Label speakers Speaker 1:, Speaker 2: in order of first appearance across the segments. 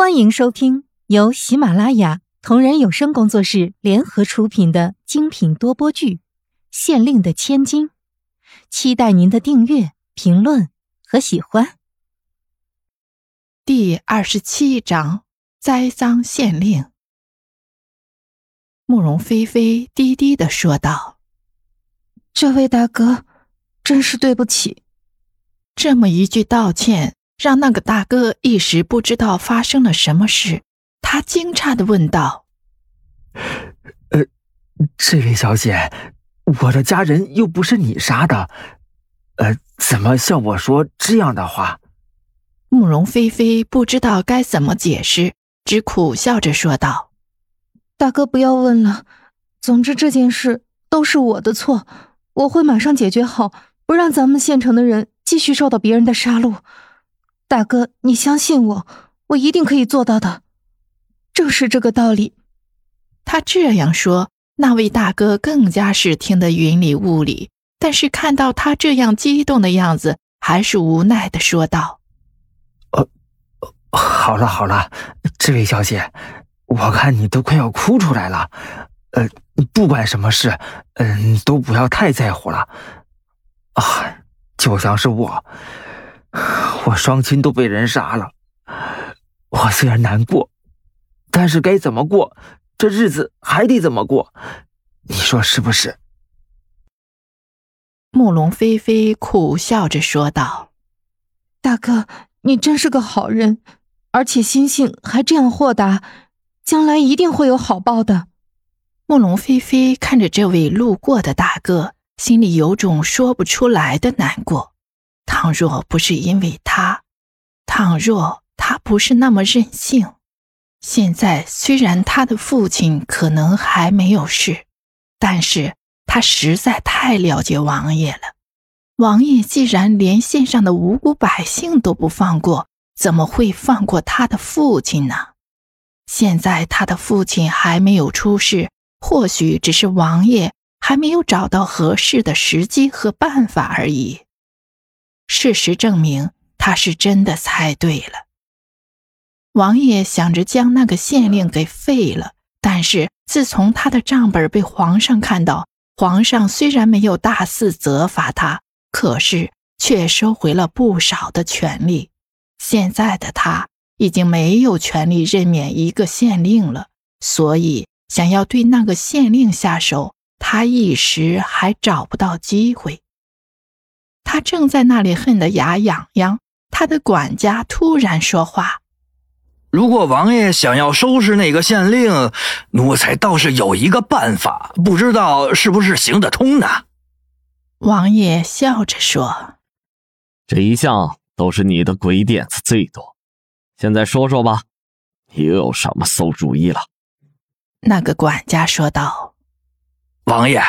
Speaker 1: 欢迎收听由喜马拉雅同人有声工作室联合出品的精品多播剧《县令的千金》，期待您的订阅、评论和喜欢。
Speaker 2: 第二十七章：栽赃县令。慕容菲菲低低的说道：“
Speaker 1: 这位大哥，真是对不起。”
Speaker 2: 这么一句道歉。让那个大哥一时不知道发生了什么事，他惊诧的问道：“
Speaker 3: 呃，这位小姐，我的家人又不是你杀的，呃，怎么向我说这样的话？”
Speaker 2: 慕容菲菲不知道该怎么解释，只苦笑着说道：“
Speaker 1: 大哥，不要问了。总之这件事都是我的错，我会马上解决好，不让咱们县城的人继续受到别人的杀戮。”大哥，你相信我，我一定可以做到的。正是这个道理。
Speaker 2: 他这样说，那位大哥更加是听得云里雾里。但是看到他这样激动的样子，还是无奈的说道：“
Speaker 3: 呃，好了好了，这位小姐，我看你都快要哭出来了。呃，不管什么事，嗯，都不要太在乎了。啊，就像是我。”我双亲都被人杀了，我虽然难过，但是该怎么过，这日子还得怎么过，你说是不是？
Speaker 2: 慕容菲菲苦笑着说道：“
Speaker 1: 大哥，你真是个好人，而且心性还这样豁达，将来一定会有好报的。”
Speaker 2: 慕容菲菲看着这位路过的大哥，心里有种说不出来的难过。倘若不是因为他，倘若他不是那么任性，现在虽然他的父亲可能还没有事，但是他实在太了解王爷了。王爷既然连县上的无辜百姓都不放过，怎么会放过他的父亲呢？现在他的父亲还没有出事，或许只是王爷还没有找到合适的时机和办法而已。事实证明，他是真的猜对了。王爷想着将那个县令给废了，但是自从他的账本被皇上看到，皇上虽然没有大肆责罚他，可是却收回了不少的权利。现在的他已经没有权利任免一个县令了，所以想要对那个县令下手，他一时还找不到机会。他正在那里恨得牙痒痒，他的管家突然说话：“
Speaker 4: 如果王爷想要收拾那个县令，奴才倒是有一个办法，不知道是不是行得通呢？”
Speaker 2: 王爷笑着说：“
Speaker 5: 这一向都是你的鬼点子最多，现在说说吧，你又有什么馊主意了？”
Speaker 2: 那个管家说道。
Speaker 4: 王爷，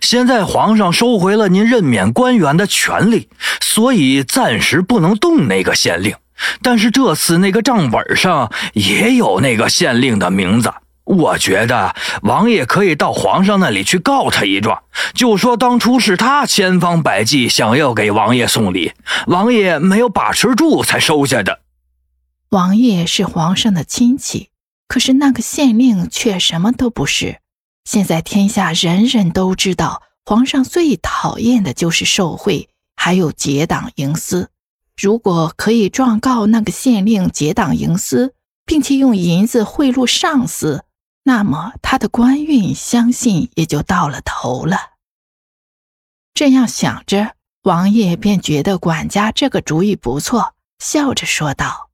Speaker 4: 现在皇上收回了您任免官员的权利，所以暂时不能动那个县令。但是这次那个账本上也有那个县令的名字，我觉得王爷可以到皇上那里去告他一状，就说当初是他千方百计想要给王爷送礼，王爷没有把持住才收下的。
Speaker 2: 王爷是皇上的亲戚，可是那个县令却什么都不是。现在天下人人都知道，皇上最讨厌的就是受贿，还有结党营私。如果可以状告那个县令结党营私，并且用银子贿赂上司，那么他的官运相信也就到了头了。这样想着，王爷便觉得管家这个主意不错，笑着说道：“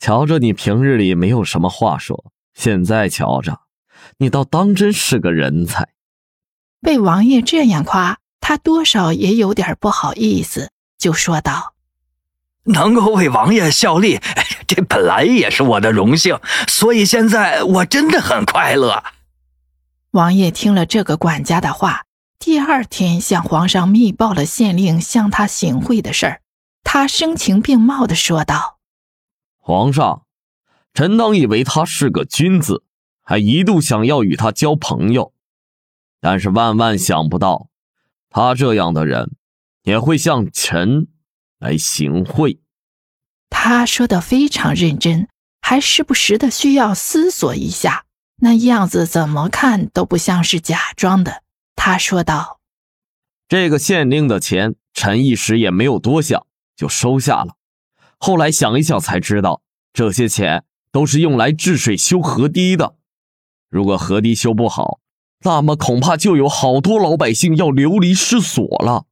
Speaker 5: 瞧着你平日里没有什么话说，现在瞧着。”你倒当真是个人才！
Speaker 2: 被王爷这样夸，他多少也有点不好意思，就说道：“
Speaker 4: 能够为王爷效力，这本来也是我的荣幸，所以现在我真的很快乐。”
Speaker 2: 王爷听了这个管家的话，第二天向皇上密报了县令向他行贿的事儿。他声情并茂的说道：“
Speaker 5: 皇上，臣当以为他是个君子。”还一度想要与他交朋友，但是万万想不到，他这样的人也会向臣来行贿。
Speaker 2: 他说的非常认真，还时不时的需要思索一下，那样子怎么看都不像是假装的。他说道：“
Speaker 5: 这个县令的钱，陈一时也没有多想，就收下了。后来想一想才知道，这些钱都是用来治水修河堤的。如果河堤修不好，那么恐怕就有好多老百姓要流离失所了。”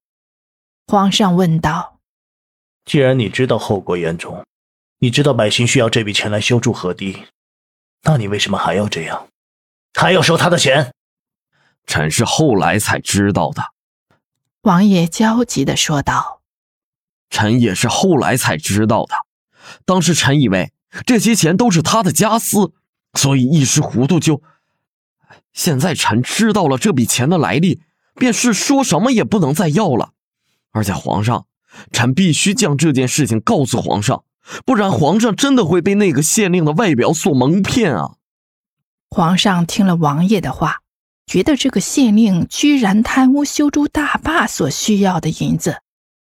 Speaker 2: 皇上问道：“
Speaker 6: 既然你知道后果严重，你知道百姓需要这笔钱来修筑河堤，那你为什么还要这样，还要收他的钱？”
Speaker 5: 臣是后来才知道的。
Speaker 2: 王爷焦急的说道：“
Speaker 5: 臣也是后来才知道的。当时臣以为这些钱都是他的家私，所以一时糊涂就……现在臣知道了这笔钱的来历，便是说什么也不能再要了。而且皇上，臣必须将这件事情告诉皇上，不然皇上真的会被那个县令的外表所蒙骗啊！”
Speaker 2: 皇上听了王爷的话。觉得这个县令居然贪污修筑大坝所需要的银子，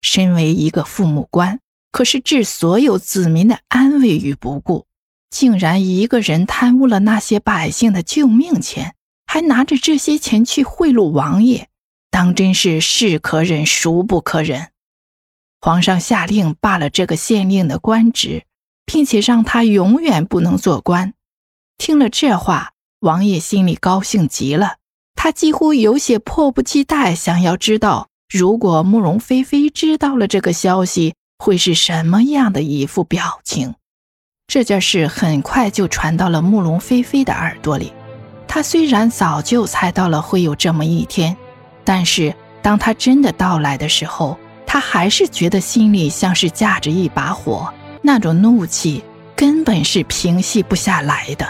Speaker 2: 身为一个父母官，可是置所有子民的安危于不顾，竟然一个人贪污了那些百姓的救命钱，还拿着这些钱去贿赂王爷，当真是是可忍孰不可忍。皇上下令罢了这个县令的官职，并且让他永远不能做官。听了这话，王爷心里高兴极了。他几乎有些迫不及待，想要知道，如果慕容菲菲知道了这个消息，会是什么样的一副表情。这件事很快就传到了慕容菲菲的耳朵里。他虽然早就猜到了会有这么一天，但是当他真的到来的时候，他还是觉得心里像是架着一把火，那种怒气根本是平息不下来的。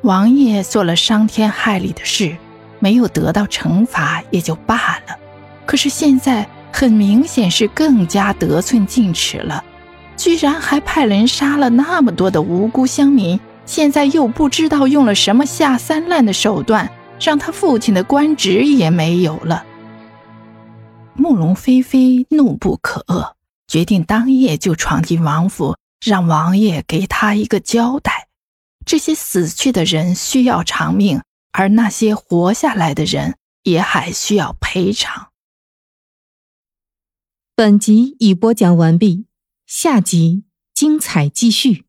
Speaker 2: 王爷做了伤天害理的事，没有得到惩罚也就罢了。可是现在很明显是更加得寸进尺了，居然还派人杀了那么多的无辜乡民。现在又不知道用了什么下三滥的手段，让他父亲的官职也没有了。慕容菲菲怒不可遏，决定当夜就闯进王府，让王爷给他一个交代。这些死去的人需要偿命，而那些活下来的人也还需要赔偿。
Speaker 1: 本集已播讲完毕，下集精彩继续。